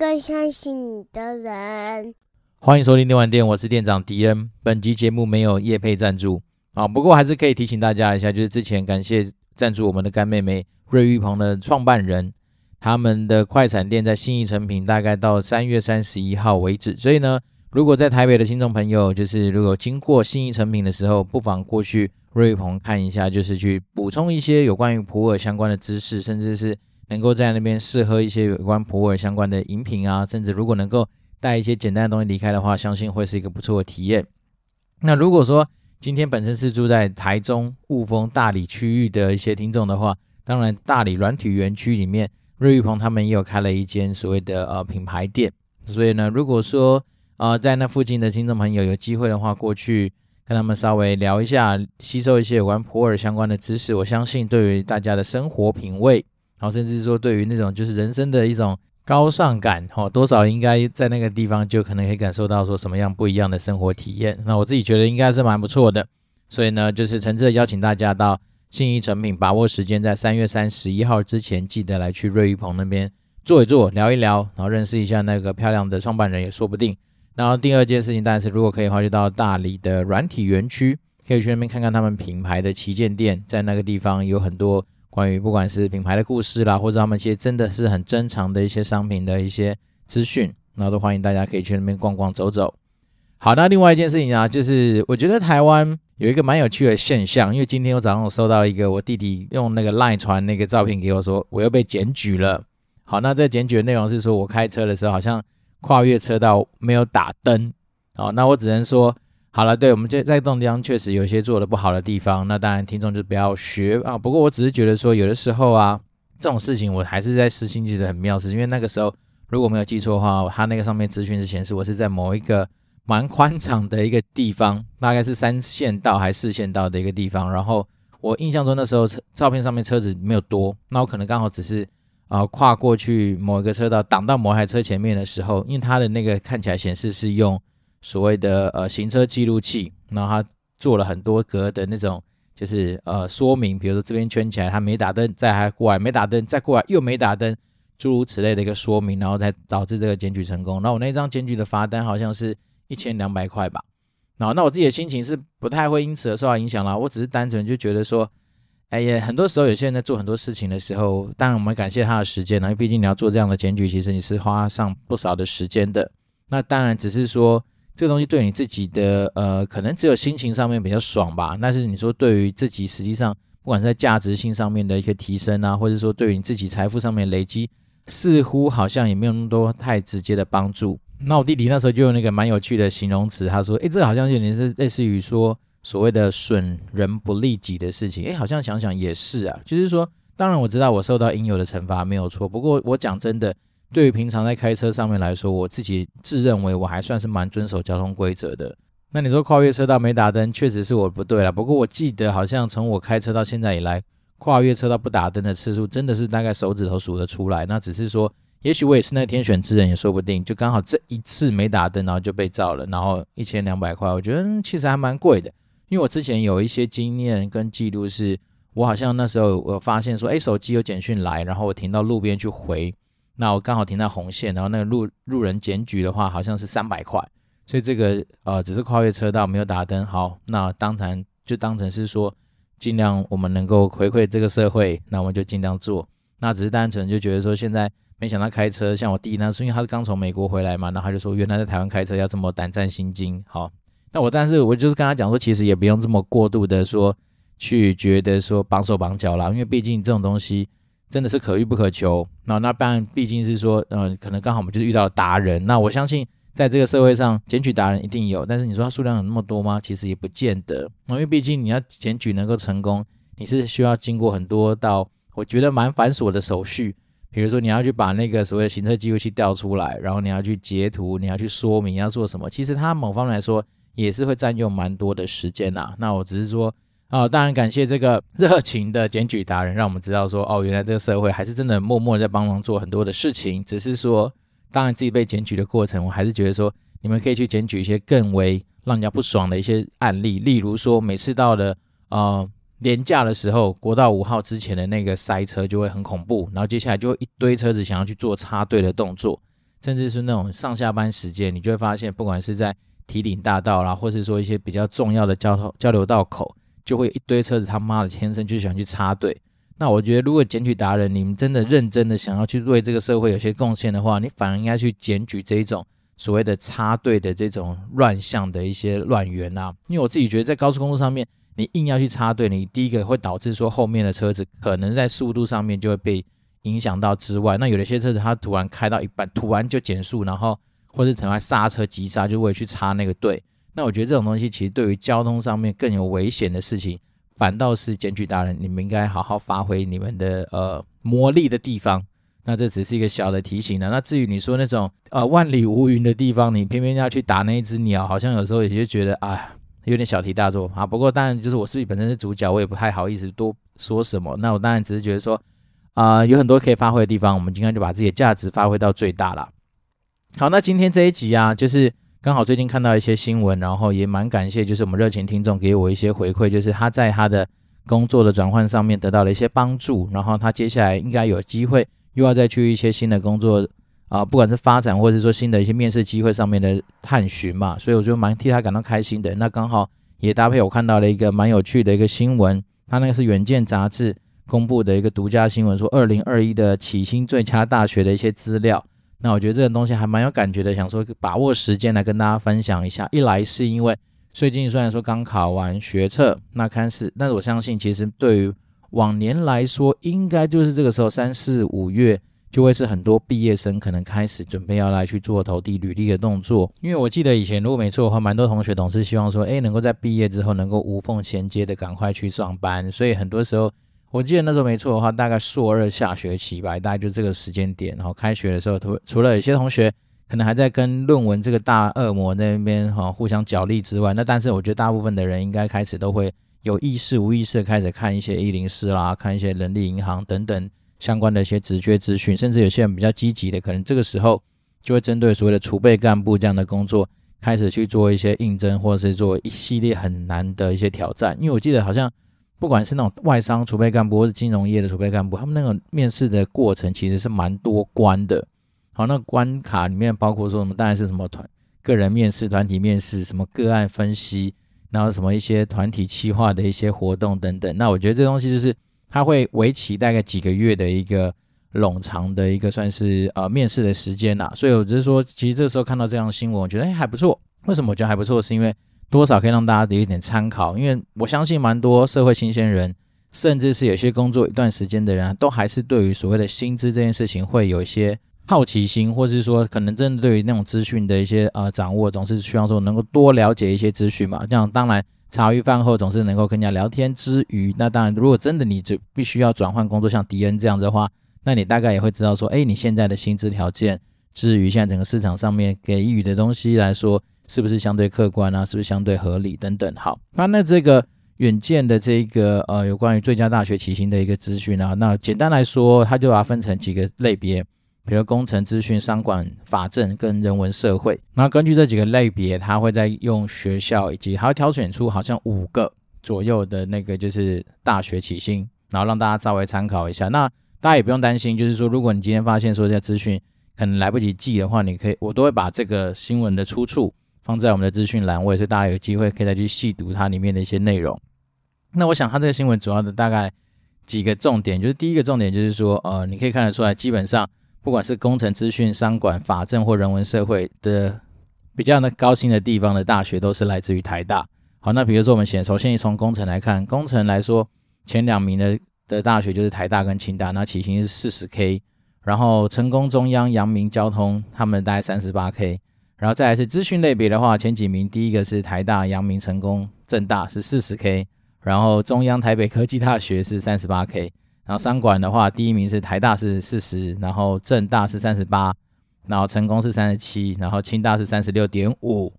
更相信你的人。欢迎收听电玩店，我是店长迪恩。本集节目没有业配赞助啊，不过还是可以提醒大家一下，就是之前感谢赞助我们的干妹妹瑞玉鹏的创办人，他们的快闪店在信义诚品，大概到三月三十一号为止。所以呢，如果在台北的听众朋友，就是如果经过信义诚品的时候，不妨过去瑞玉鹏看一下，就是去补充一些有关于普洱相关的知识，甚至是能够在那边试喝一些有关普洱相关的饮品啊，甚至如果能够。带一些简单的东西离开的话，相信会是一个不错的体验。那如果说今天本身是住在台中雾峰大理区域的一些听众的话，当然大理软体园区里面，瑞玉鹏他们也有开了一间所谓的呃品牌店。所以呢，如果说呃在那附近的听众朋友有机会的话，过去跟他们稍微聊一下，吸收一些有关普洱相关的知识，我相信对于大家的生活品味，然后甚至说对于那种就是人生的一种。高尚感，哈，多少应该在那个地方就可能可以感受到说什么样不一样的生活体验。那我自己觉得应该是蛮不错的，所以呢，就是诚挚的邀请大家到信义诚品，把握时间，在三月三十一号之前，记得来去瑞玉鹏那边坐一坐，聊一聊，然后认识一下那个漂亮的创办人也说不定。然后第二件事情，当然是如果可以的话，就到大理的软体园区，可以去那边看看他们品牌的旗舰店，在那个地方有很多。关于不管是品牌的故事啦，或者他们一些真的是很珍藏的一些商品的一些资讯，那都欢迎大家可以去那边逛逛走走。好，那另外一件事情啊，就是我觉得台湾有一个蛮有趣的现象，因为今天我早上我收到一个我弟弟用那个 LINE 传那个照片给我说，我又被检举了。好，那这检举的内容是说我开车的时候好像跨越车道没有打灯。好，那我只能说。好了，对，我们这在这种地方确实有些做的不好的地方，那当然听众就不要学啊。不过我只是觉得说，有的时候啊，这种事情我还是在私心觉得很妙，是因为那个时候如果没有记错的话，他那个上面资讯是显示我是在某一个蛮宽敞的一个地方，大概是三线道还是四线道的一个地方。然后我印象中那时候车照片上面车子没有多，那我可能刚好只是啊跨过去某一个车道，挡到某台车前面的时候，因为它的那个看起来显示是用。所谓的呃行车记录器，然后他做了很多格的那种，就是呃说明，比如说这边圈起来，他没打灯，再还过来没打灯，再过来又没打灯，诸如此类的一个说明，然后才导致这个检举成功。那我那张检举的罚单好像是一千两百块吧。然后那我自己的心情是不太会因此而受到影响啦，我只是单纯就觉得说，哎呀，很多时候有些人在做很多事情的时候，当然我们感谢他的时间，因为毕竟你要做这样的检举，其实你是花上不少的时间的。那当然只是说。这个东西对你自己的呃，可能只有心情上面比较爽吧。但是你说对于自己实际上，不管是在价值性上面的一个提升啊，或者说对于你自己财富上面累积，似乎好像也没有那么多太直接的帮助。那我弟弟那时候就用那个蛮有趣的形容词，他说：“诶，这好像有点是类似于说所谓的损人不利己的事情。”诶，好像想想也是啊，就是说，当然我知道我受到应有的惩罚没有错，不过我讲真的。对于平常在开车上面来说，我自己自认为我还算是蛮遵守交通规则的。那你说跨越车道没打灯，确实是我不对了。不过我记得好像从我开车到现在以来，跨越车道不打灯的次数真的是大概手指头数得出来。那只是说，也许我也是那天选之人也说不定。就刚好这一次没打灯，然后就被照了，然后一千两百块，我觉得其实还蛮贵的。因为我之前有一些经验跟记录，是我好像那时候我发现说，哎，手机有简讯来，然后我停到路边去回。那我刚好停在红线，然后那个路路人检举的话，好像是三百块，所以这个呃只是跨越车道没有打灯，好，那当然就当成是说尽量我们能够回馈这个社会，那我们就尽量做。那只是单纯就觉得说现在没想到开车，像我弟那是因为他是刚从美国回来嘛，然后他就说原来在台湾开车要这么胆战心惊。好，那我但是我就是跟他讲说，其实也不用这么过度的说去觉得说绑手绑脚啦，因为毕竟这种东西。真的是可遇不可求。那那当然，毕竟是说，嗯、可能刚好我们就是遇到达人。那我相信，在这个社会上，检举达人一定有。但是你说他数量有那么多吗？其实也不见得。因为毕竟你要检举能够成功，你是需要经过很多道我觉得蛮繁琐的手续。比如说，你要去把那个所谓的行车记录器调出来，然后你要去截图，你要去说明要做什么。其实它某方面来说也是会占用蛮多的时间呐。那我只是说。啊、哦，当然感谢这个热情的检举达人，让我们知道说，哦，原来这个社会还是真的默默在帮忙做很多的事情。只是说，当然自己被检举的过程，我还是觉得说，你们可以去检举一些更为让人家不爽的一些案例。例如说，每次到了呃年假的时候，国道五号之前的那个塞车就会很恐怖，然后接下来就会一堆车子想要去做插队的动作，甚至是那种上下班时间，你就会发现，不管是在提顶大道啦，或是说一些比较重要的交通交流道口，就会一堆车子他妈的天生就想去插队。那我觉得，如果检举达人你们真的认真的想要去为这个社会有些贡献的话，你反而应该去检举这一种所谓的插队的这种乱象的一些乱源啊，因为我自己觉得在高速公路上面。你硬要去插队，你第一个会导致说后面的车子可能在速度上面就会被影响到之外，那有的些车子它突然开到一半，突然就减速，然后或者突然刹车急刹，就会去插那个队。那我觉得这种东西其实对于交通上面更有危险的事情，反倒是检举达人，你们应该好好发挥你们的呃魔力的地方。那这只是一个小的提醒呢。那至于你说那种呃万里无云的地方，你偏偏要去打那一只鸟，好像有时候也就觉得啊。有点小题大做啊，不过当然就是我自己本身是主角，我也不太好意思多说什么。那我当然只是觉得说，啊、有很多可以发挥的地方，我们今天就把自己的价值发挥到最大了。好，那今天这一集啊，就是刚好最近看到一些新闻，然后也蛮感谢，就是我们热情听众给我一些回馈，就是他在他的工作的转换上面得到了一些帮助，然后他接下来应该有机会又要再去一些新的工作。啊，不管是发展或者是说新的一些面试机会上面的探寻嘛，所以我就蛮替他感到开心的。那刚好也搭配我看到了一个蛮有趣的一个新闻，他那个是《远见》杂志公布的一个独家新闻，说二零二一的启新最佳大学的一些资料。那我觉得这个东西还蛮有感觉的，想说把握时间来跟大家分享一下。一来是因为最近虽然说刚考完学测，那看似，但是我相信其实对于往年来说，应该就是这个时候三四五月。就会是很多毕业生可能开始准备要来去做投递履历的动作，因为我记得以前如果没错的话，蛮多同学总是希望说，诶，能够在毕业之后能够无缝衔接的赶快去上班，所以很多时候，我记得那时候没错的话，大概硕二下学期吧，大概就这个时间点，然后开学的时候，除除了有些同学可能还在跟论文这个大恶魔那边哈互相角力之外，那但是我觉得大部分的人应该开始都会有意识无意识的开始看一些一零四啦，看一些人力银行等等。相关的一些职缺资讯，甚至有些人比较积极的，可能这个时候就会针对所谓的储备干部这样的工作，开始去做一些应征，或者是做一系列很难的一些挑战。因为我记得好像不管是那种外商储备干部，或是金融业的储备干部，他们那个面试的过程其实是蛮多关的。好，那关卡里面包括说什么，当然是什么团个人面试、团体面试、什么个案分析，然后什么一些团体企划的一些活动等等。那我觉得这东西就是。他会为期大概几个月的一个冗长的一个算是呃面试的时间呐，所以我就是说，其实这时候看到这样的新闻，我觉得哎还不错。为什么我觉得还不错？是因为多少可以让大家有一点参考，因为我相信蛮多社会新鲜人，甚至是有些工作一段时间的人，都还是对于所谓的薪资这件事情会有一些好奇心，或者是说可能真的对于那种资讯的一些呃掌握，总是希望说能够多了解一些资讯嘛。这样当然。茶余饭后总是能够跟人家聊天之余，那当然，如果真的你就必须要转换工作，像迪恩这样子的话，那你大概也会知道说，哎，你现在的薪资条件，至于现在整个市场上面给予的东西来说，是不是相对客观啊？是不是相对合理等等？好，那那这个远见的这个呃有关于最佳大学起薪的一个资讯啊，那简单来说，它就把它分成几个类别。比如工程、资讯、商管、法政跟人文社会，那根据这几个类别，他会再用学校以及还会挑选出好像五个左右的那个就是大学起薪，然后让大家稍微参考一下。那大家也不用担心，就是说如果你今天发现说这资讯可能来不及记的话，你可以我都会把这个新闻的出处放在我们的资讯栏位，所以大家有机会可以再去细读它里面的一些内容。那我想它这个新闻主要的大概几个重点，就是第一个重点就是说，呃，你可以看得出来，基本上。不管是工程、资讯、商管、法政或人文社会的比较的高薪的地方的大学，都是来自于台大。好，那比如说我们先首先从工程来看，工程来说前两名的的大学就是台大跟清大，那起薪是四十 K。然后成功、中央、阳明、交通，他们大概三十八 K。然后再来是资讯类别的话，前几名第一个是台大、阳明、成功、正大是四十 K，然后中央、台北科技大学是三十八 K。然后商管的话，第一名是台大是四十，然后正大是三十八，然后成功是三十七，然后清大是三十六点五。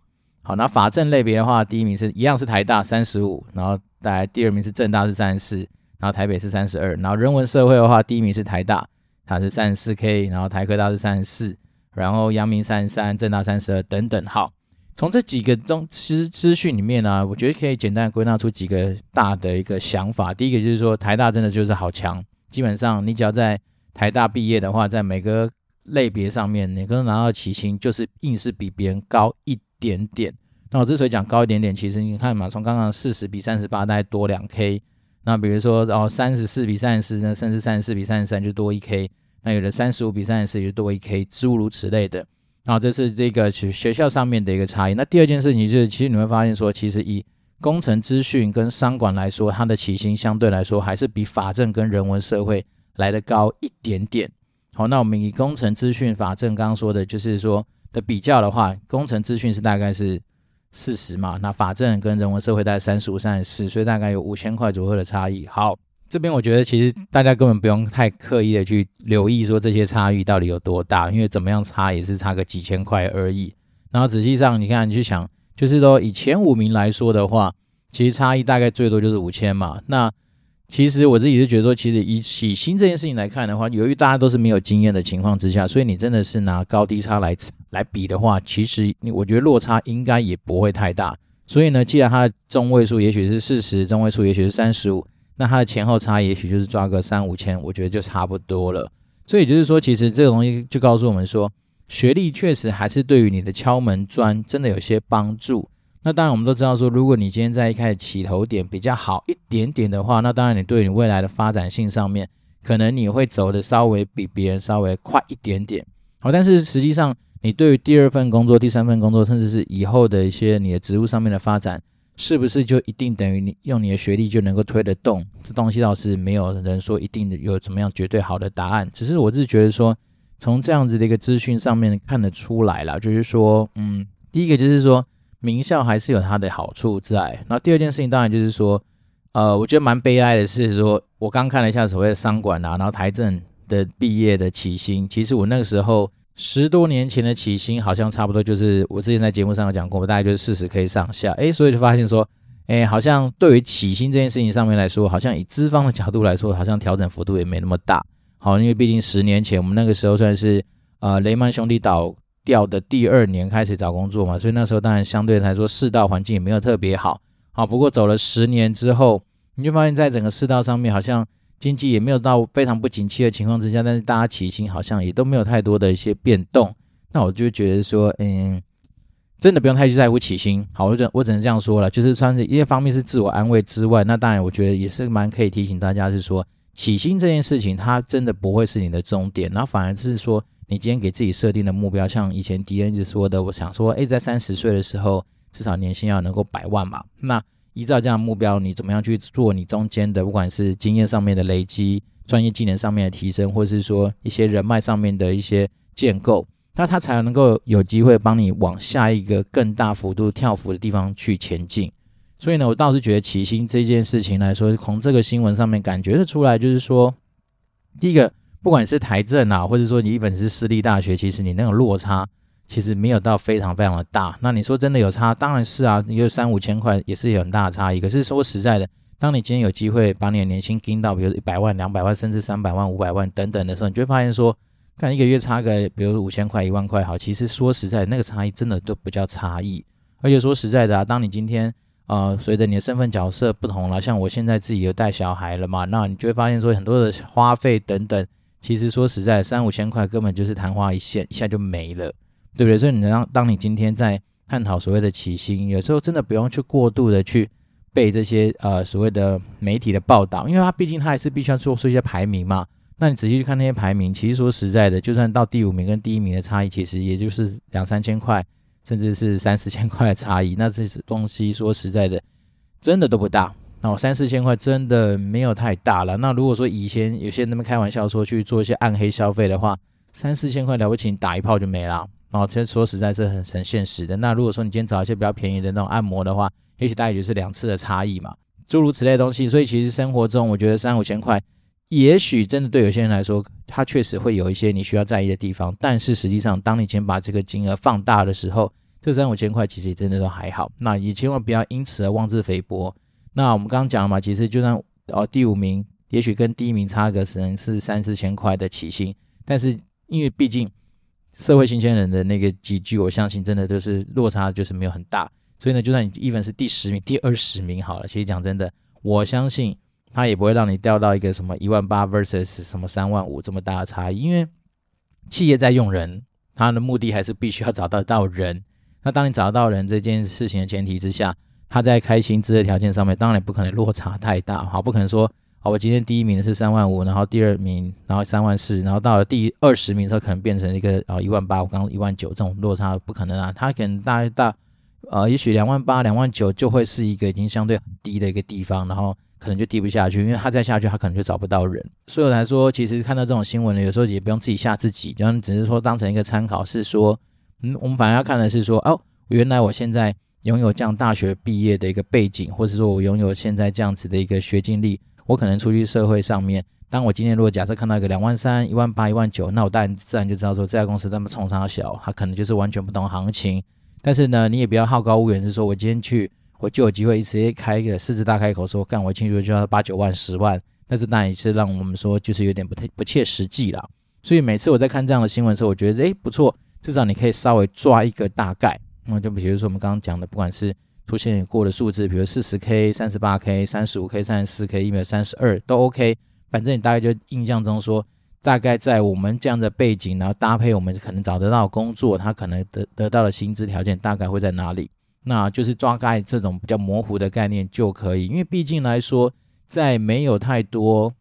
好，那法政类别的话，第一名是一样是台大三十五，然后再来第二名是正大是三十四，然后台北是三十二。然后人文社会的话，第一名是台大，它是三十四 K，然后台科大是三十四，然后阳明三十三，正大三十二等等。好，从这几个中资资讯里面呢、我觉得可以简单归纳出几个大的一个想法。第一个就是说，台大真的就是好强，基本上你只要在台大毕业的话，在每个类别上面，你可能拿到起薪就是硬是比别人高一点点。那我之所以讲高一点点，其实你看嘛，从刚刚四十比三十八，大概多两 K。那比如说哦，三十四比三十四，那甚至三十四比三十三就多一 K。那有的三十五比三十四就多一 K，诸如此类的。然后这是这个学学校上面的一个差异。那第二件事情就是，其实你会发现说，其实以工程资讯跟商管来说，它的起薪相对来说还是比法政跟人文社会来的高一点点。好，那我们以工程资讯、法政刚刚说的，就是说的比较的话，工程资讯是大概是四十嘛，那法政跟人文社会大概三十五、三十四，所以大概有五千块左右的差异。好。这边我觉得其实大家根本不用太刻意的去留意说这些差异到底有多大，因为怎么样差也是差个几千块而已。然后实际上你看你去想，就是说以前五名来说的话，其实差异大概最多就是五千嘛。那其实我自己是觉得说，其实以起薪这件事情来看的话，由于大家都是没有经验的情况之下，所以你真的是拿高低差来来比的话，其实你我觉得落差应该也不会太大。所以呢，既然它的中位数也许是四十，中位数也许是三十五。那它的前后差也许就是抓个三五千，我觉得就差不多了。所以就是说，其实这个东西就告诉我们说，学历确实还是对于你的敲门砖真的有些帮助。那当然，我们都知道说，如果你今天在一开始起头点比较好一点点的话，那当然你对你未来的发展性上面，可能你会走的稍微比别人稍微快一点点。好，但是实际上，你对于第二份工作、第三份工作，甚至是以后的一些你的职务上面的发展，是不是就一定等于你用你的学历就能够推得动？这东西倒是没有人说一定有怎么样绝对好的答案。只是我是觉得说，从这样子的一个资讯上面看得出来了，就是说，嗯，第一个就是说，名校还是有它的好处在。然后第二件事情当然就是说，呃，我觉得蛮悲哀的是说，我刚看了一下所谓的商管啊，然后台政的毕业的起薪，其实我那个时候。十多年前的起薪好像差不多就是我之前在节目上有讲过，大概就是四十 K 上下，诶，所以就发现说，诶，好像对于起薪这件事情上面来说，好像以资方的角度来说，好像调整幅度也没那么大。好，因为毕竟十年前我们那个时候算是呃雷曼兄弟倒掉的第二年开始找工作嘛，所以那时候当然相对来说世道环境也没有特别好。好，不过走了十年之后，你就发现在整个世道上面好像。经济也没有到非常不景气的情况之下，但是大家起薪好像也都没有太多的一些变动。那我就觉得说，嗯，真的不用太去在乎起薪。好，我只我只能这样说了，就是算是一些方面是自我安慰之外，那当然我觉得也是蛮可以提醒大家，是说起薪这件事情，它真的不会是你的终点，然后反而是说你今天给自己设定的目标，像以前迪恩一直说的，我想说，诶，在三十岁的时候，至少年薪要能够百万嘛。那依照这样的目标，你怎么样去做你中间的，不管是经验上面的累积、专业技能上面的提升，或是说一些人脉上面的一些建构，那它才能够有机会帮你往下一个更大幅度跳幅的地方去前进。所以呢，我倒是觉得起薪这件事情来说，从这个新闻上面感觉得出来，就是说，第一个，不管是台政啊，或者说你一本是私立大学，其实你那种落差。其实没有到非常非常的大，那你说真的有差？当然是啊，你有三五千块也是有很大的差异。可是说实在的，当你今天有机会把你的年薪盯到，比如一百万、两百万，甚至三百万、五百万等等的时候，你就会发现说，看一个月差个，比如五千块、一万块，好，其实说实在，那个差异真的都不叫差异。而且说实在的啊，当你今天呃，随着你的身份角色不同了，像我现在自己有带小孩了嘛，那你就会发现说，很多的花费等等，其实说实在，三五千块根本就是昙花一现，一下就没了。对不对？所以你让当你今天在探讨所谓的起薪，有时候真的不用去过度的去背这些呃所谓的媒体的报道，因为它毕竟它还是必须要做出一些排名嘛。那你仔细去看那些排名，其实说实在的，就算到第五名跟第一名的差异，其实也就是两三千块，甚至是三四千块的差异。那这些东西说实在的，真的都不大。那三四千块真的没有太大了。那如果说以前有些人那么开玩笑说去做一些暗黑消费的话，三四千块了不起，你打一炮就没了。哦，其实说实在是很很现实的。那如果说你今天找一些比较便宜的那种按摩的话，也许大概就是两次的差异嘛，诸如此类的东西。所以其实生活中，我觉得三五千块，也许真的对有些人来说，它确实会有一些你需要在意的地方。但是实际上，当你先把这个金额放大的时候，这三五千块其实真的都还好。那也千万不要因此而妄自菲薄。那我们刚刚讲了嘛，其实就算哦第五名，也许跟第一名差个可能是三四千块的起薪，但是因为毕竟。社会新鲜人的那个集聚，我相信真的都是落差就是没有很大。所以呢，就算你 even 是第十名、第二十名好了，其实讲真的，我相信他也不会让你掉到一个什么一万八 versus 什么三万五这么大的差异，因为企业在用人，他的目的还是必须要找得到人。那当你找得到人这件事情的前提之下，他在开薪资的条件上面，当然不可能落差太大，好，不可能说。好，我今天第一名的是三万五，然后第二名，然后三万四，然后到了第二十名的时候，可能变成一个啊一万八，我刚刚一万九，这种落差不可能啊，它可能大大，呃，也许两万八、两万九就会是一个已经相对很低的一个地方，然后可能就低不下去，因为它再下去，它可能就找不到人。所以我来说，其实看到这种新闻呢，有时候也不用自己吓自己，然后只是说当成一个参考，是说，嗯，我们反而要看的是说，哦，原来我现在拥有这样大学毕业的一个背景，或者说我拥有现在这样子的一个学经历。我可能出去社会上面，当我今天如果假设看到一个两万三、一万八、一万九，那我当然自然就知道说这家公司那么冲三小，他可能就是完全不懂行情。但是呢，你也不要好高骛远，是说我今天去，我就有机会一直接开一个狮子大开口说，干我进去就要八九万、十万。但是当然也是让我们说就是有点不太不切实际了。所以每次我在看这样的新闻的时候，我觉得诶不错，至少你可以稍微抓一个大概。那就比如说我们刚刚讲的，不管是出现过的数字，比如四十 K、三十八 K、三十五 K、三十四 K、一百三十二都 OK，反正你大概就印象中说，大概在我们这样的背景，然后搭配我们可能找得到工作，他可能得得到的薪资条件大概会在哪里？那就是抓概这种比较模糊的概念就可以，因为毕竟来说，在没有太多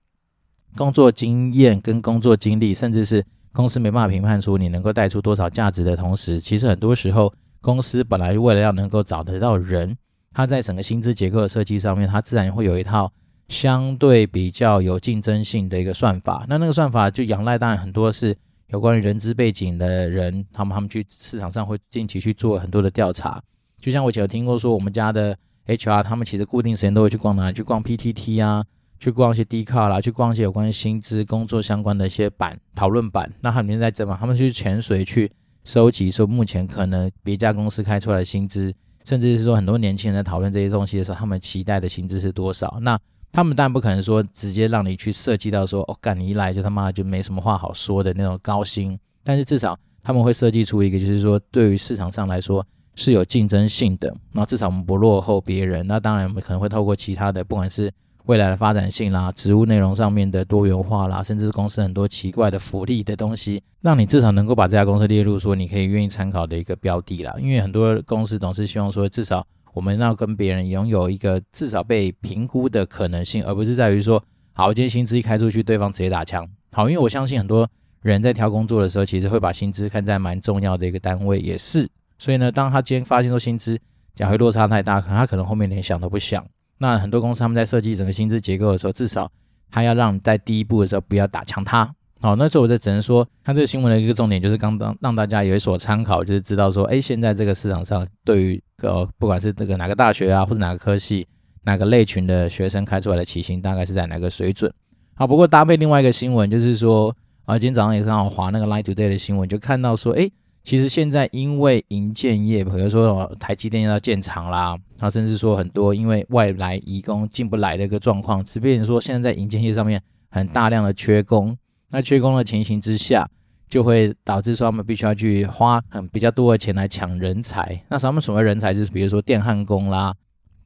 工作经验跟工作经历，甚至是公司没办法评判出你能够带出多少价值的同时，其实很多时候。公司本来为了要能够找得到人，他在整个薪资结构的设计上面，他自然会有一套相对比较有竞争性的一个算法。那那个算法就仰赖，当然很多是有关于人资背景的人，他们他们去市场上会定期去做很多的调查。就像我以前有听过说，我们家的 HR 他们其实固定时间都会去逛哪里？去逛 PTT 啊，去逛一些 d c a r 啦，去逛一些有关于薪资工作相关的一些版讨论版。那他们在这嘛，他们去潜水去。收集说目前可能别家公司开出来的薪资，甚至是说很多年轻人在讨论这些东西的时候，他们期待的薪资是多少？那他们当然不可能说直接让你去设计到说，哦，干你一来就他妈就没什么话好说的那种高薪，但是至少他们会设计出一个，就是说对于市场上来说是有竞争性的，那至少我们不落后别人。那当然我们可能会透过其他的，不管是未来的发展性啦，职务内容上面的多元化啦，甚至公司很多奇怪的福利的东西，让你至少能够把这家公司列入说你可以愿意参考的一个标的啦。因为很多公司总是希望说，至少我们要跟别人拥有一个至少被评估的可能性，而不是在于说，好，今天薪资一开出去，对方直接打枪。好，因为我相信很多人在挑工作的时候，其实会把薪资看在蛮重要的一个单位，也是。所以呢，当他今天发现说薪资假会落差太大，可能他可能后面连想都不想。那很多公司他们在设计整个薪资结构的时候，至少他要让你在第一步的时候不要打枪他。好，那时候我就只能说，看这个新闻的一个重点就是刚刚让大家有所参考，就是知道说，哎，现在这个市场上对于呃不管是这个哪个大学啊，或者哪个科系、哪个类群的学生开出来的起薪大概是在哪个水准。好，不过搭配另外一个新闻就是说，啊，今天早上也刚好划那个 Line Today 的新闻，就看到说，哎。其实现在因为营建业，比如说台积电要建厂啦，然后甚至说很多因为外来移工进不来的一个状况，即便说现在在营建业上面很大量的缺工，那缺工的情形之下，就会导致说他们必须要去花很比较多的钱来抢人才。那什么所谓人才，就是比如说电焊工啦、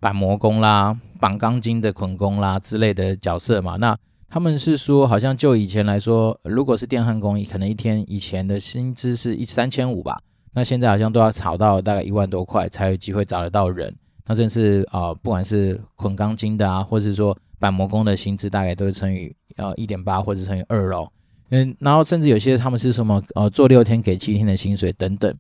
板模工啦、绑钢筋的捆工啦之类的角色嘛。那他们是说，好像就以前来说，如果是电焊工，可能一天以前的薪资是一三千五吧，那现在好像都要炒到大概一万多块才有机会找得到人。那甚至啊，不管是捆钢筋的啊，或是说板模工的薪资，大概都是乘以呃一点八或者乘以二喽。嗯，然后甚至有些他们是什么呃做六天给七天的薪水等等。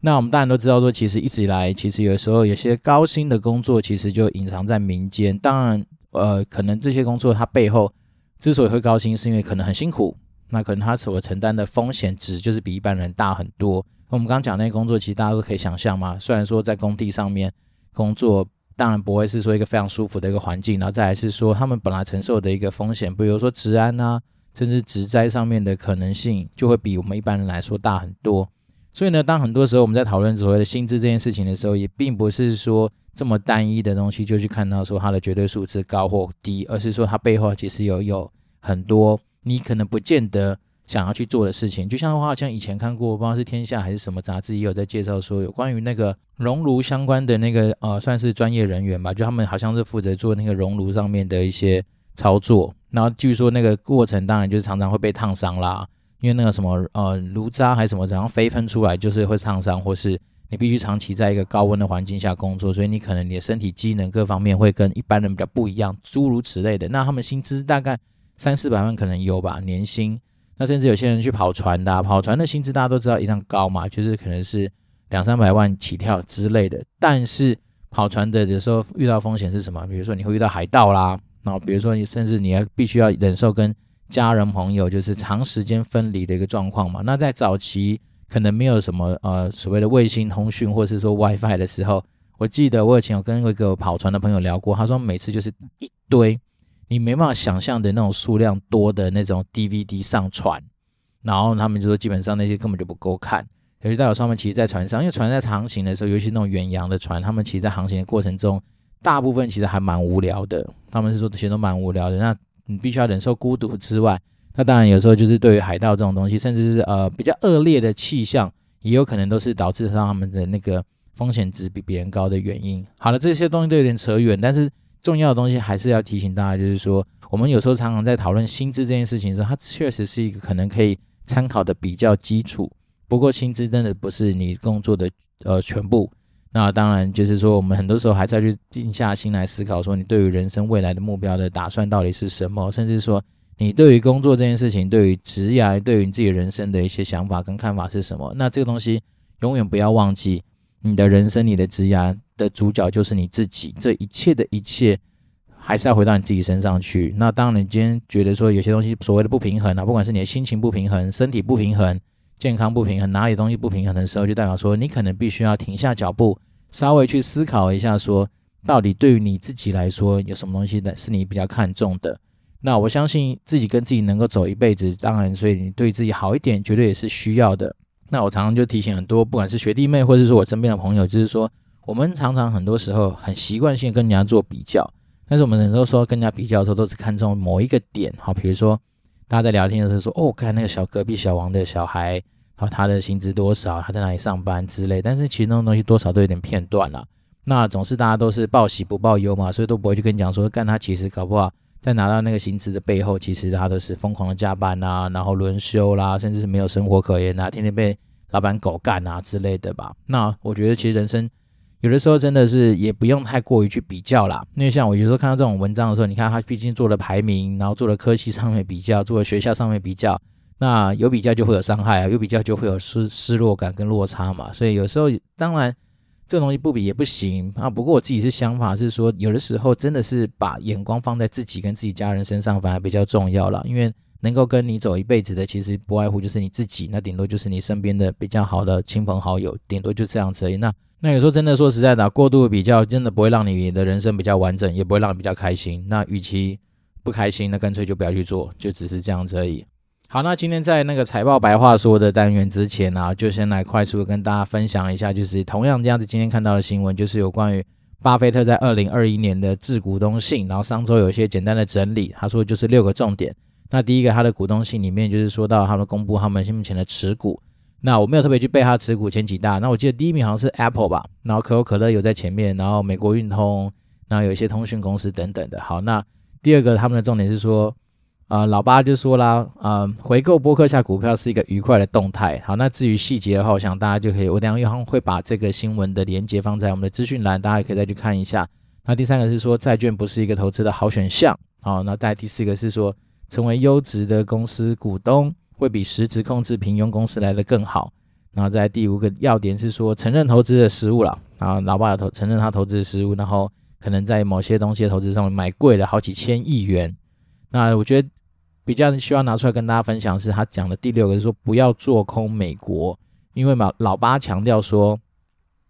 那我们当然都知道说，其实一直以来，其实有时候有些高薪的工作，其实就隐藏在民间。当然，呃，可能这些工作它背后。之所以会高薪，是因为可能很辛苦，那可能他所承担的风险值就是比一般人大很多。我们刚刚讲那些工作，其实大家都可以想象嘛。虽然说在工地上面工作，当然不会是说一个非常舒服的一个环境，然后再来是说他们本来承受的一个风险，比如说治安啊，甚至职灾上面的可能性，就会比我们一般人来说大很多。所以呢，当很多时候我们在讨论所谓的薪资这件事情的时候，也并不是说。这么单一的东西，就去看到说它的绝对数字高或低，而是说它背后其实有有很多你可能不见得想要去做的事情。就像我好像以前看过，不知道是天下还是什么杂志，也有在介绍说有关于那个熔炉相关的那个呃，算是专业人员吧，就他们好像是负责做那个熔炉上面的一些操作。然后据说那个过程当然就是常常会被烫伤啦，因为那个什么呃炉渣还是什么，然后飞喷出来就是会烫伤，或是你必须长期在一个高温的环境下工作，所以你可能你的身体机能各方面会跟一般人比较不一样，诸如此类的。那他们薪资大概三四百万可能有吧，年薪。那甚至有些人去跑船的啊，跑船的薪资大家都知道一样高嘛，就是可能是两三百万起跳之类的。但是跑船的有时候遇到风险是什么？比如说你会遇到海盗啦。然后比如说你甚至你要必须要忍受跟家人朋友就是长时间分离的一个状况嘛。那在早期可能没有什么呃所谓的卫星通讯或是说 WiFi 的时候，我记得我以前有跟一个跑船的朋友聊过，他说每次就是一堆你没办法想象的那种数量多的那种 DVD 上船，然后他们就说基本上那些根本就不够看。尤其代表他们其实，在船上，因为船在航行的时候，尤其那种远洋的船，他们其实在航行的过程中。大部分其实还蛮无聊的，他们是说这些都蛮无聊的。那你必须要忍受孤独之外，那当然有时候就是对于海盗这种东西，甚至是呃比较恶劣的气象，也有可能都是导致让他们的那个风险值比别人高的原因。好了，这些东西都有点扯远，但是重要的东西还是要提醒大家，就是说我们有时候常常在讨论薪资这件事情的时候，它确实是一个可能可以参考的比较基础。不过薪资真的不是你工作的呃全部。那当然，就是说，我们很多时候还是要去静下心来思考，说你对于人生未来的目标的打算到底是什么，甚至说你对于工作这件事情，对于职业，对于你自己人生的一些想法跟看法是什么。那这个东西永远不要忘记，你的人生、你的职业的主角就是你自己，这一切的一切还是要回到你自己身上去。那当然，你今天觉得说有些东西所谓的不平衡啊，不管是你的心情不平衡、身体不平衡。健康不平衡，哪里东西不平衡的时候，就代表说你可能必须要停下脚步，稍微去思考一下，说到底对于你自己来说，有什么东西的是你比较看重的。那我相信自己跟自己能够走一辈子，当然，所以你对自己好一点，绝对也是需要的。那我常常就提醒很多，不管是学弟妹，或者是我身边的朋友，就是说，我们常常很多时候很习惯性跟人家做比较，但是我们很多时候跟人家比较的时候，都是看重某一个点，好，比如说。大家在聊天的时候说：“哦，看那个小隔壁小王的小孩，然后他的薪资多少，他在哪里上班之类。”但是其实那种东西多少都有点片段了。那总是大家都是报喜不报忧嘛，所以都不会去跟你讲说，干他其实搞不好在拿到那个薪资的背后，其实他都是疯狂的加班啊，然后轮休啦，甚至是没有生活可言啊，天天被老板狗干啊之类的吧。那我觉得其实人生。有的时候真的是也不用太过于去比较啦，因为像我有时候看到这种文章的时候，你看他毕竟做了排名，然后做了科系上面比较，做了学校上面比较，那有比较就会有伤害啊，有比较就会有失失落感跟落差嘛，所以有时候当然这东西不比也不行啊。不过我自己是想法是说，有的时候真的是把眼光放在自己跟自己家人身上反而比较重要了，因为能够跟你走一辈子的，其实不外乎就是你自己，那顶多就是你身边的比较好的亲朋好友，顶多就这样子而已。那那有时候真的说实在的，过度比较真的不会让你的人生比较完整，也不会让你比较开心。那与其不开心，那干脆就不要去做，就只是这样子而已。好，那今天在那个财报白话说的单元之前呢、就先来快速的跟大家分享一下，就是同样这样子，今天看到的新闻，就是有关于巴菲特在二零二一年的致股东信，然后上周有一些简单的整理，他说就是六个重点。那第一个，他的股东信里面就是说到他们公布他们目前的持股。那我没有特别去背他持股前几大，那我记得第一名好像是 Apple 吧，然后可口可乐有在前面，然后美国运通，然后有一些通讯公司等等的。好，那第二个他们的重点是说，呃，老八就说啦，呃，回购波克下股票是一个愉快的动态。好，那至于细节的话，我想大家就可以，我等一下会把这个新闻的连接放在我们的资讯栏，大家也可以再去看一下。那第三个是说，债券不是一个投资的好选项。好，那再第四个是说，成为优质的公司股东。会比实质控制平庸公司来得更好。然后在第五个要点是说，承认投资的失误了。然后老爸有投承认他投资的失误，然后可能在某些东西的投资上面买贵了好几千亿元。那我觉得比较需要拿出来跟大家分享是他讲的第六个是说，不要做空美国，因为嘛老八强调说，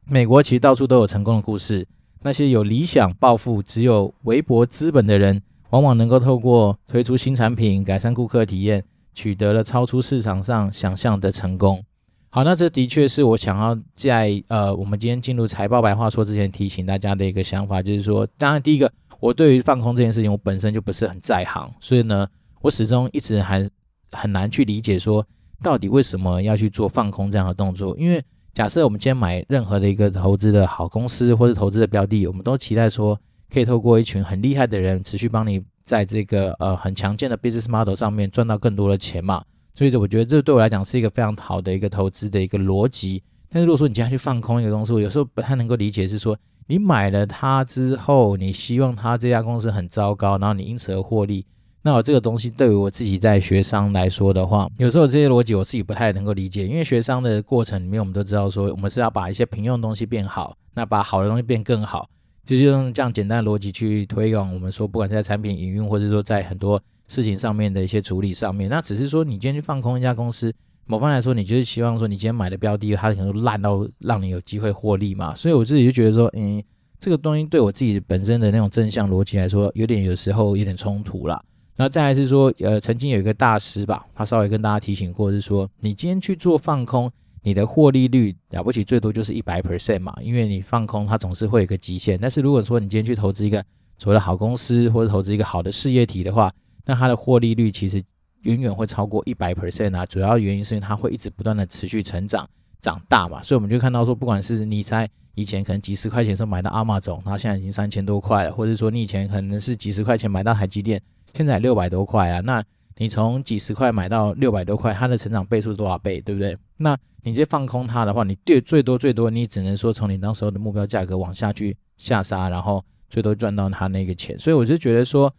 美国其实到处都有成功的故事。那些有理想抱负、只有微薄资本的人，往往能够透过推出新产品改善顾客体验。取得了超出市场上想象的成功。好，那这的确是我想要在呃，我们今天进入财报白话说之前提醒大家的一个想法，就是说，当然第一个，我对于放空这件事情，我本身就不是很在行，所以呢，我始终一直还很难去理解说到底为什么要去做放空这样的动作。因为假设我们今天买任何的一个投资的好公司或者投资的标的，我们都期待说可以透过一群很厉害的人持续帮你在这个呃很强健的 business model 上面赚到更多的钱嘛。所以，我觉得这对我来讲是一个非常好的一个投资的一个逻辑。但是，如果说你今天去放空一个公司，我有时候不太能够理解，是说你买了它之后，你希望它这家公司很糟糕，然后你因此而获利。那我这个东西对于我自己在学商来说的话，有时候这些逻辑我自己不太能够理解。因为学商的过程里面，我们都知道说，我们是要把一些平庸的东西变好，那把好的东西变更好，就用这样简单的逻辑去推广。我们说，不管是在产品营运，或者说在很多。事情上面的一些处理上面，那只是说你今天去放空一家公司，某方来说，你就是希望说你今天买的标的，它可能烂到让你有机会获利嘛。所以我自己就觉得说，嗯，这个东西对我自己本身的那种正向逻辑来说，有点有时候有点冲突啦。那再来是说，呃，曾经有一个大师吧，他稍微跟大家提醒过，是说你今天去做放空，你的获利率了不起最多就是一百 percent 嘛，因为你放空它总是会有个极限。但是如果说你今天去投资一个所谓的好公司，或者投资一个好的事业体的话，那它的获利率其实远远会超过一百 percent 啊，主要原因是因为它会一直不断的持续成长长大嘛，所以我们就看到说，不管是你在以前可能几十块钱时候买到 Amazon，它现在已经三千多块了，或者说你以前可能是几十块钱买到台积电，现在六百多块啊，那你从几十块买到六百多块，它的成长倍数多少倍，对不对？那你直接放空它的话，你最最多最多你只能说从你当时候的目标价格往下去下杀，然后最多赚到它那个钱，所以我就觉得说。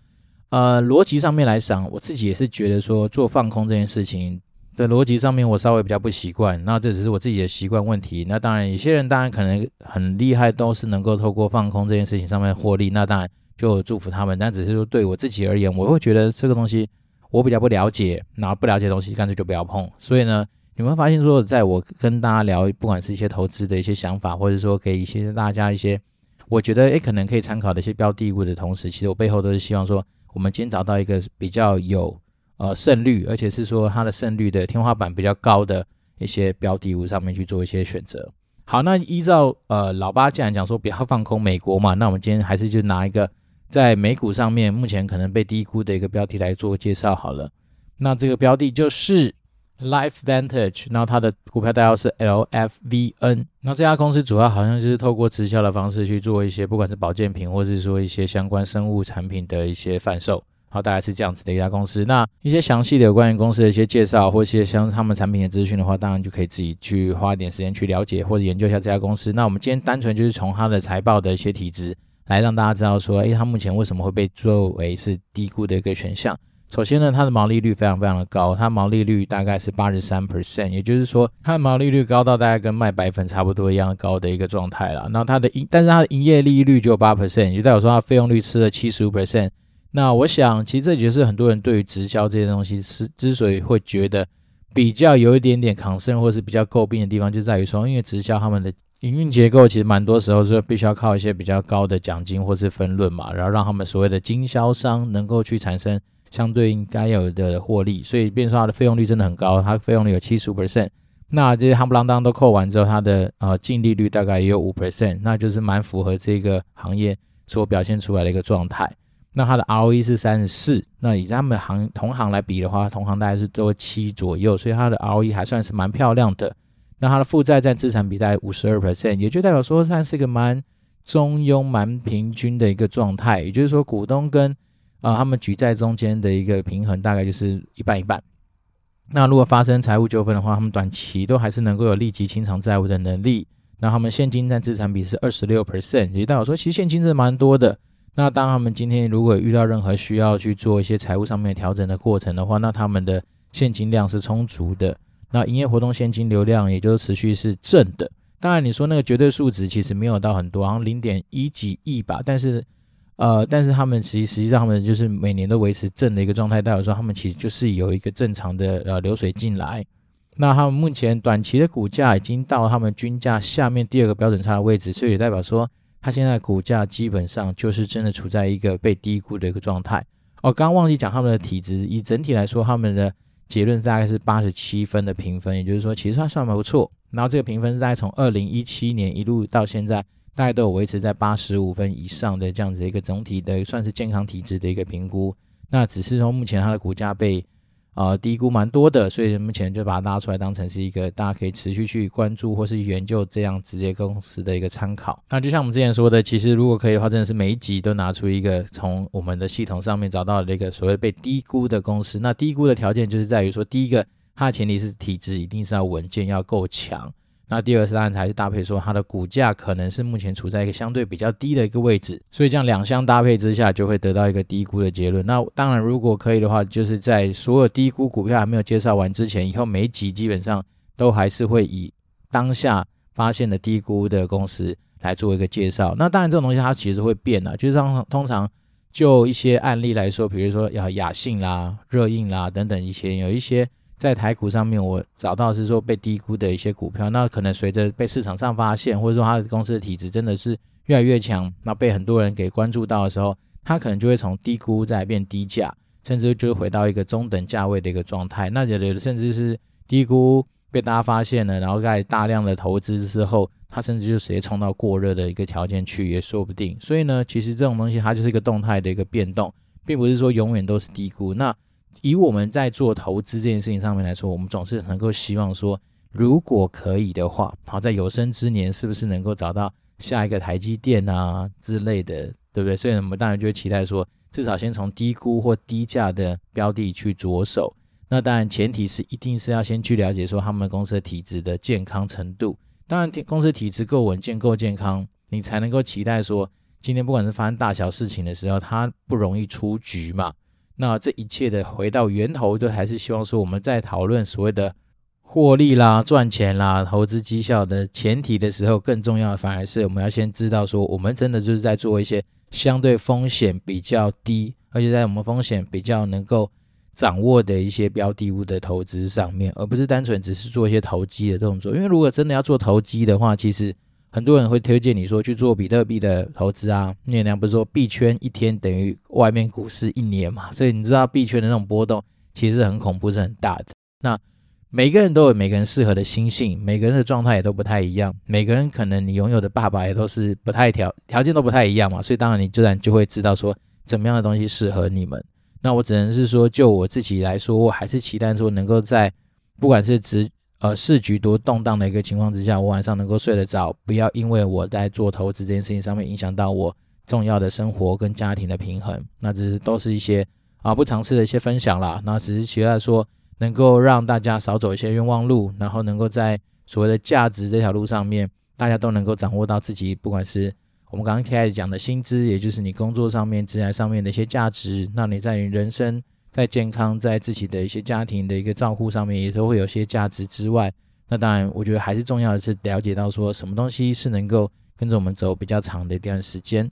呃，逻辑上面来想，我自己也是觉得说做放空这件事情的逻辑上面，我稍微比较不习惯。那这只是我自己的习惯问题。那当然，有些人当然可能很厉害，都是能够透过放空这件事情上面获利。那当然就祝福他们。但只是说对我自己而言，我会觉得这个东西我比较不了解，然后不了解的东西干脆就不要碰。所以呢，你们会发现说，在我跟大家聊，不管是一些投资的一些想法，或者说给一些大家一些我觉得诶可能可以参考的一些标的物的同时，其实我背后都是希望说。我们今天找到一个比较有呃胜率，而且是说它的胜率的天花板比较高的一些标的物上面去做一些选择。好，那依照呃老八既然讲说不要放空美国嘛，那我们今天还是就拿一个在美股上面目前可能被低估的一个标的来做介绍好了。那这个标的就是 LifeVantage，然后它的股票代号是 LFVN。那这家公司主要好像就是透过直销的方式去做一些，不管是保健品，或者是说一些相关生物产品的一些贩售。好，大概是这样子的一家公司。那一些详细的有关于公司的一些介绍，或一些像他们产品的资讯的话，当然就可以自己去花一点时间去了解或者研究一下这家公司。那我们今天单纯就是从它的财报的一些体质来让大家知道说，诶，它目前为什么会被作为是低估的一个选项。首先呢，它的毛利率非常非常的高，它毛利率大概是八十三 percent，也就是说，它的毛利率高到大概跟卖白粉差不多一样高的一个状态了。那它的营，但是它的营业利率只有八 percent，也代表说它费用率吃了七十五 percent。那我想，其实这就是很多人对于直销这些东西是之所以会觉得比较有一点点 concern 或是比较诟病的地方，就在于说，因为直销他们的营运结构其实蛮多时候是必须要靠一些比较高的奖金或是分润嘛，然后让他们所谓的经销商能够去产生。相对应该有的获利，所以变成说它的费用率真的很高，它费用率有七十五 percent。那这些夯不啷当都扣完之后，它的呃净利率大概也有五 percent，那就是蛮符合这个行业所表现出来的一个状态。那它的 ROE 是三十四，那以他们行同行来比的话，同行大概是都七左右，所以它的 ROE 还算是蛮漂亮的。那它的负债占资产比大概五十二 percent，也就代表说它是一个蛮中庸、蛮平均的一个状态。也就是说，股东跟啊，他们举债中间的一个平衡大概就是一半一半。那如果发生财务纠纷的话，他们短期都还是能够有立即清偿债务的能力。那他们现金占资产比是二十六 percent，也就代表说其实现金是蛮多的。那当他们今天如果遇到任何需要去做一些财务上面调整的过程的话，那他们的现金量是充足的。那营业活动现金流量也就持续是正的。当然你说那个绝对数值其实没有到很多，好像零点一几亿吧，但是。呃，但是他们实实际上他们就是每年都维持正的一个状态，代表说他们其实就是有一个正常的呃流水进来。那他们目前短期的股价已经到他们均价下面第二个标准差的位置，所以也代表说它现在股价基本上就是真的处在一个被低估的一个状态。哦，刚刚忘记讲他们的体质，以整体来说，他们的结论大概是八十七分的评分，也就是说其实还算蛮不错。然后这个评分是大概从二零一七年一路到现在。大概都有维持在八十五分以上的这样子一个总体的算是健康体质的一个评估。那只是说目前它的股价被呃低估蛮多的，所以目前就把它拉出来当成是一个大家可以持续去关注或是研究这样直接公司的一个参考。那就像我们之前说的，其实如果可以的话，真的是每一集都拿出一个从我们的系统上面找到的一个所谓被低估的公司。那低估的条件就是在于说，第一个它的前提是体质一定是要稳健，要够强。那第二是当然还是搭配说它的股价可能是目前处在一个相对比较低的一个位置，所以这样两相搭配之下就会得到一个低估的结论。那当然如果可以的话，就是在所有低估股票还没有介绍完之前，以后每一集基本上都还是会以当下发现的低估的公司来做一个介绍。那当然这种东西它其实会变啊，就是通通常就一些案例来说，比如说亚亚信啦、热映啦等等一些有一些。在台股上面，我找到是说被低估的一些股票，那可能随着被市场上发现，或者说它的公司的体质真的是越来越强，那被很多人给关注到的时候，它可能就会从低估再变低价，甚至就回到一个中等价位的一个状态。那有的甚至是低估被大家发现了，然后在大量的投资之后，它甚至就直接冲到过热的一个条件去也说不定。所以呢，其实这种东西它就是一个动态的一个变动，并不是说永远都是低估。那以我们在做投资这件事情上面来说，我们总是能够希望说，如果可以的话，好，在有生之年是不是能够找到下一个台积电啊之类的，对不对？所以我们当然就会期待说，至少先从低估或低价的标的去着手。那当然前提是一定是要先去了解说他们公司的体质的健康程度。当然，公司体质够稳健、够健康，你才能够期待说，今天不管是发生大小事情的时候，它不容易出局嘛。那这一切的回到源头，都还是希望说，我们在讨论所谓的获利啦、赚钱啦、投资绩效的前提的时候，更重要的反而是我们要先知道说，我们真的就是在做一些相对风险比较低，而且在我们风险比较能够掌握的一些标的物的投资上面，而不是单纯只是做一些投机的动作。因为如果真的要做投机的话，其实。很多人会推荐你说去做比特币的投资啊，因为人家不是说币圈一天等于外面股市一年嘛，所以你知道币圈的那种波动其实很恐怖，是很大的。那每个人都有每个人适合的心性，每个人的状态也都不太一样，每个人可能你拥有的爸爸也都是不太条条件都不太一样嘛，所以当然你自然就会知道说怎么样的东西适合你们。那我只能是说，就我自己来说，我还是期待说能够在不管是直呃，市局多动荡的一个情况之下，我晚上能够睡得着，不要因为我在做投资这件事情上面影响到我重要的生活跟家庭的平衡。那这是都是一些啊不尝试的一些分享啦。那只是期待说能够让大家少走一些冤枉路，然后能够在所谓的价值这条路上面，大家都能够掌握到自己，不管是我们刚刚开始讲的薪资，也就是你工作上面、职业上面的一些价值，那你在你人生。在健康，在自己的一些家庭的一个照顾上面，也都会有些价值之外，那当然，我觉得还是重要的是了解到说什么东西是能够跟着我们走比较长的一段时间。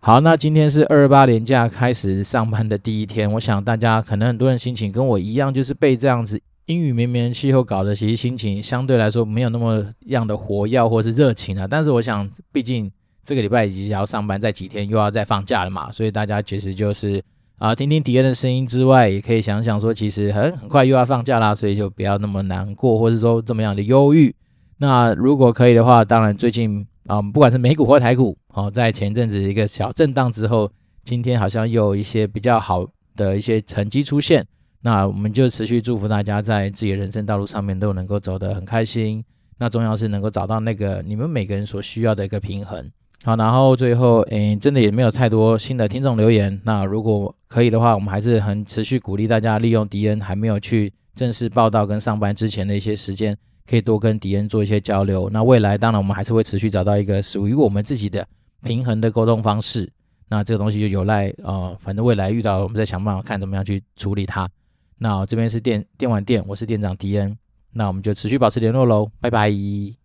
好，那今天是二八年假开始上班的第一天，我想大家可能很多人心情跟我一样，就是被这样子阴雨绵绵气候搞得，其实心情相对来说没有那么样的活跃或是热情啊。但是我想，毕竟这个礼拜已经要上班，再几天又要再放假了嘛，所以大家其实就是。啊，听听迪恩的声音之外，也可以想想说，其实很很快又要放假啦，所以就不要那么难过，或者说这么样的忧郁。那如果可以的话，当然最近啊，不管是美股或台股，哦，在前阵子一个小震荡之后，今天好像又有一些比较好的一些成绩出现。那我们就持续祝福大家在自己的人生道路上面都能够走得很开心。那重要是能够找到那个你们每个人所需要的一个平衡。好，然后最后，诶，真的也没有太多新的听众留言。那如果可以的话，我们还是很持续鼓励大家利用迪恩还没有去正式报到跟上班之前的一些时间，可以多跟迪恩做一些交流。那未来当然我们还是会持续找到一个属于我们自己的平衡的沟通方式。那这个东西就有赖呃，反正未来遇到我们再想办法看怎么样去处理它。那这边是电电玩店，我是店长迪恩。那我们就持续保持联络喽，拜拜。